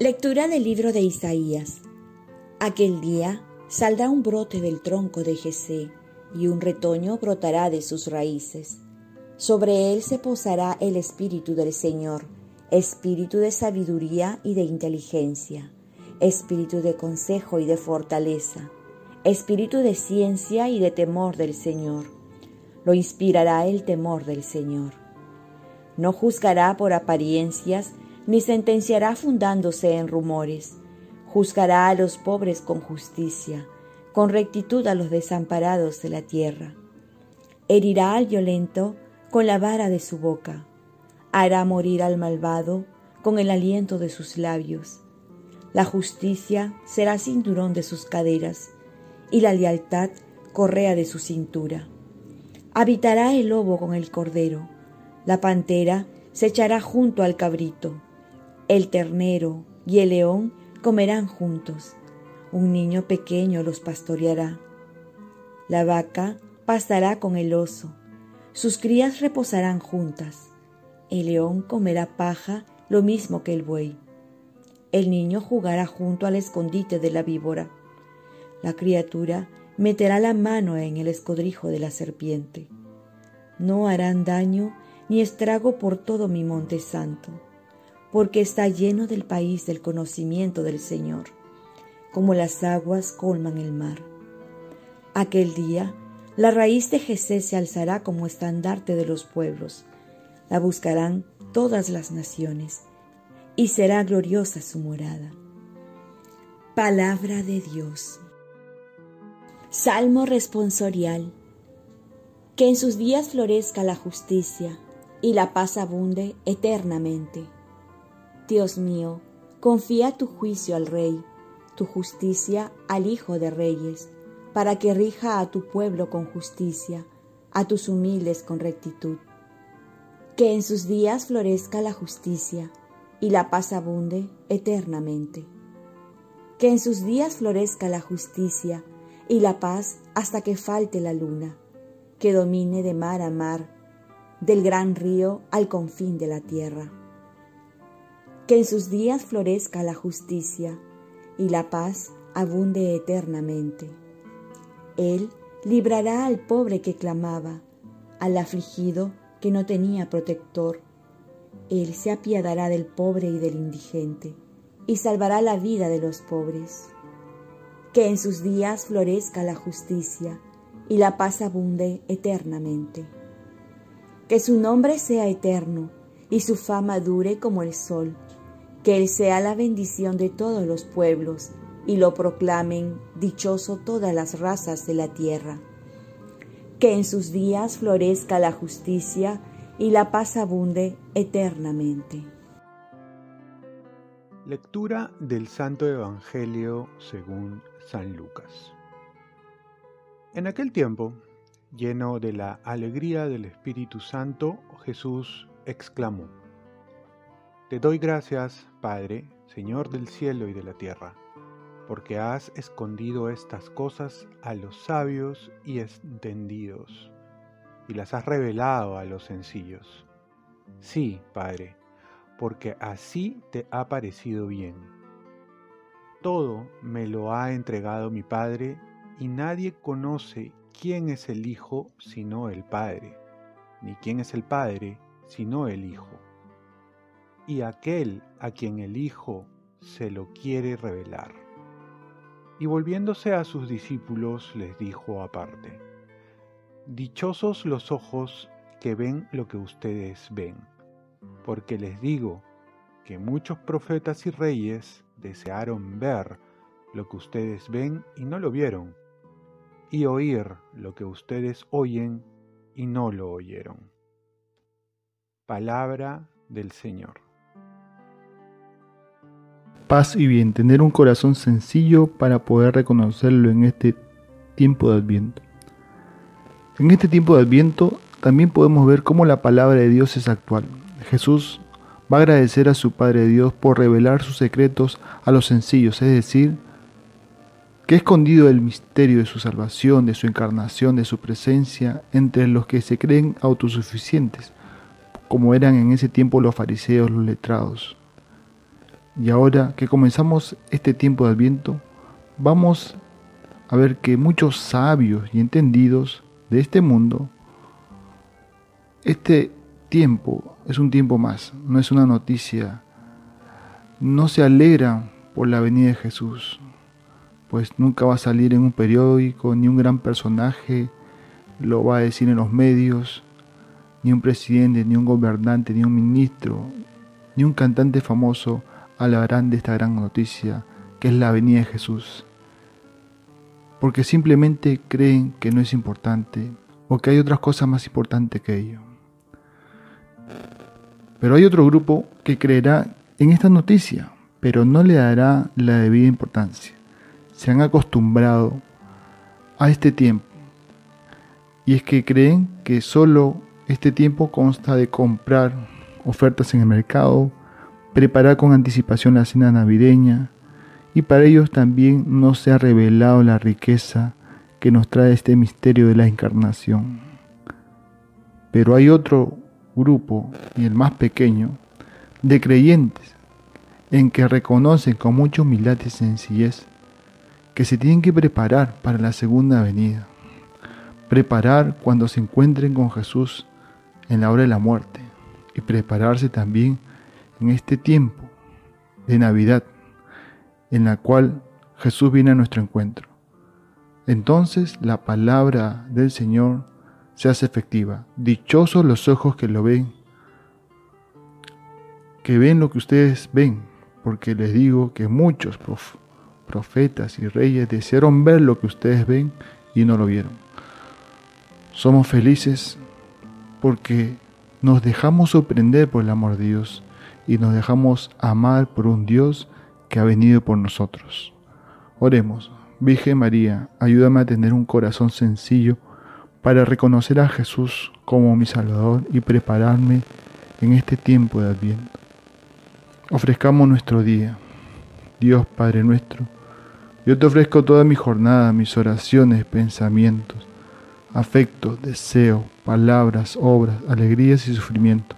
Lectura del libro de Isaías. Aquel día saldrá un brote del tronco de Jesé, y un retoño brotará de sus raíces. Sobre él se posará el espíritu del Señor, espíritu de sabiduría y de inteligencia, espíritu de consejo y de fortaleza, espíritu de ciencia y de temor del Señor. Lo inspirará el temor del Señor. No juzgará por apariencias, ni sentenciará fundándose en rumores. Juzgará a los pobres con justicia, con rectitud a los desamparados de la tierra. Herirá al violento con la vara de su boca. Hará morir al malvado con el aliento de sus labios. La justicia será cinturón de sus caderas y la lealtad correa de su cintura. Habitará el lobo con el cordero, la pantera se echará junto al cabrito el ternero y el león comerán juntos. Un niño pequeño los pastoreará. La vaca pastará con el oso. Sus crías reposarán juntas. El león comerá paja lo mismo que el buey. El niño jugará junto al escondite de la víbora. La criatura meterá la mano en el escodrijo de la serpiente. No harán daño ni estrago por todo mi monte santo porque está lleno del país del conocimiento del Señor, como las aguas colman el mar. Aquel día, la raíz de Jesús se alzará como estandarte de los pueblos, la buscarán todas las naciones, y será gloriosa su morada. Palabra de Dios. Salmo responsorial. Que en sus días florezca la justicia y la paz abunde eternamente. Dios mío, confía tu juicio al Rey, tu justicia al Hijo de Reyes, para que rija a tu pueblo con justicia, a tus humildes con rectitud. Que en sus días florezca la justicia y la paz abunde eternamente. Que en sus días florezca la justicia y la paz hasta que falte la luna, que domine de mar a mar, del gran río al confín de la tierra que en sus días florezca la justicia y la paz abunde eternamente. Él librará al pobre que clamaba, al afligido que no tenía protector. Él se apiadará del pobre y del indigente, y salvará la vida de los pobres. Que en sus días florezca la justicia, y la paz abunde eternamente. Que su nombre sea eterno, y su fama dure como el sol que Él sea la bendición de todos los pueblos y lo proclamen dichoso todas las razas de la tierra. Que en sus días florezca la justicia y la paz abunde eternamente. Lectura del Santo Evangelio según San Lucas. En aquel tiempo, lleno de la alegría del Espíritu Santo, Jesús exclamó, te doy gracias, Padre, Señor del cielo y de la tierra, porque has escondido estas cosas a los sabios y entendidos, y las has revelado a los sencillos. Sí, Padre, porque así te ha parecido bien. Todo me lo ha entregado mi Padre, y nadie conoce quién es el Hijo sino el Padre, ni quién es el Padre sino el Hijo y aquel a quien el Hijo se lo quiere revelar. Y volviéndose a sus discípulos les dijo aparte, Dichosos los ojos que ven lo que ustedes ven, porque les digo que muchos profetas y reyes desearon ver lo que ustedes ven y no lo vieron, y oír lo que ustedes oyen y no lo oyeron. Palabra del Señor paz y bien, tener un corazón sencillo para poder reconocerlo en este tiempo de Adviento. En este tiempo de Adviento también podemos ver cómo la palabra de Dios es actual. Jesús va a agradecer a su Padre Dios por revelar sus secretos a los sencillos, es decir, que ha escondido el misterio de su salvación, de su encarnación, de su presencia entre los que se creen autosuficientes, como eran en ese tiempo los fariseos, los letrados. Y ahora que comenzamos este tiempo de Adviento, vamos a ver que muchos sabios y entendidos de este mundo, este tiempo es un tiempo más, no es una noticia, no se alegran por la venida de Jesús, pues nunca va a salir en un periódico, ni un gran personaje lo va a decir en los medios, ni un presidente, ni un gobernante, ni un ministro, ni un cantante famoso hablarán de esta gran noticia que es la venida de Jesús. Porque simplemente creen que no es importante o que hay otras cosas más importantes que ello. Pero hay otro grupo que creerá en esta noticia, pero no le dará la debida importancia. Se han acostumbrado a este tiempo. Y es que creen que solo este tiempo consta de comprar ofertas en el mercado, preparar con anticipación la cena navideña, y para ellos también no se ha revelado la riqueza que nos trae este misterio de la encarnación. Pero hay otro grupo, y el más pequeño, de creyentes en que reconocen con mucha humildad y sencillez que se tienen que preparar para la segunda venida, preparar cuando se encuentren con Jesús en la hora de la muerte y prepararse también en este tiempo de Navidad en la cual Jesús viene a nuestro encuentro. Entonces la palabra del Señor se hace efectiva. Dichosos los ojos que lo ven, que ven lo que ustedes ven, porque les digo que muchos profetas y reyes desearon ver lo que ustedes ven y no lo vieron. Somos felices porque nos dejamos sorprender por el amor de Dios y nos dejamos amar por un Dios que ha venido por nosotros. Oremos, Virgen María, ayúdame a tener un corazón sencillo para reconocer a Jesús como mi Salvador y prepararme en este tiempo de Adviento. Ofrezcamos nuestro día. Dios Padre nuestro, yo te ofrezco toda mi jornada, mis oraciones, pensamientos, afectos, deseos, palabras, obras, alegrías y sufrimientos,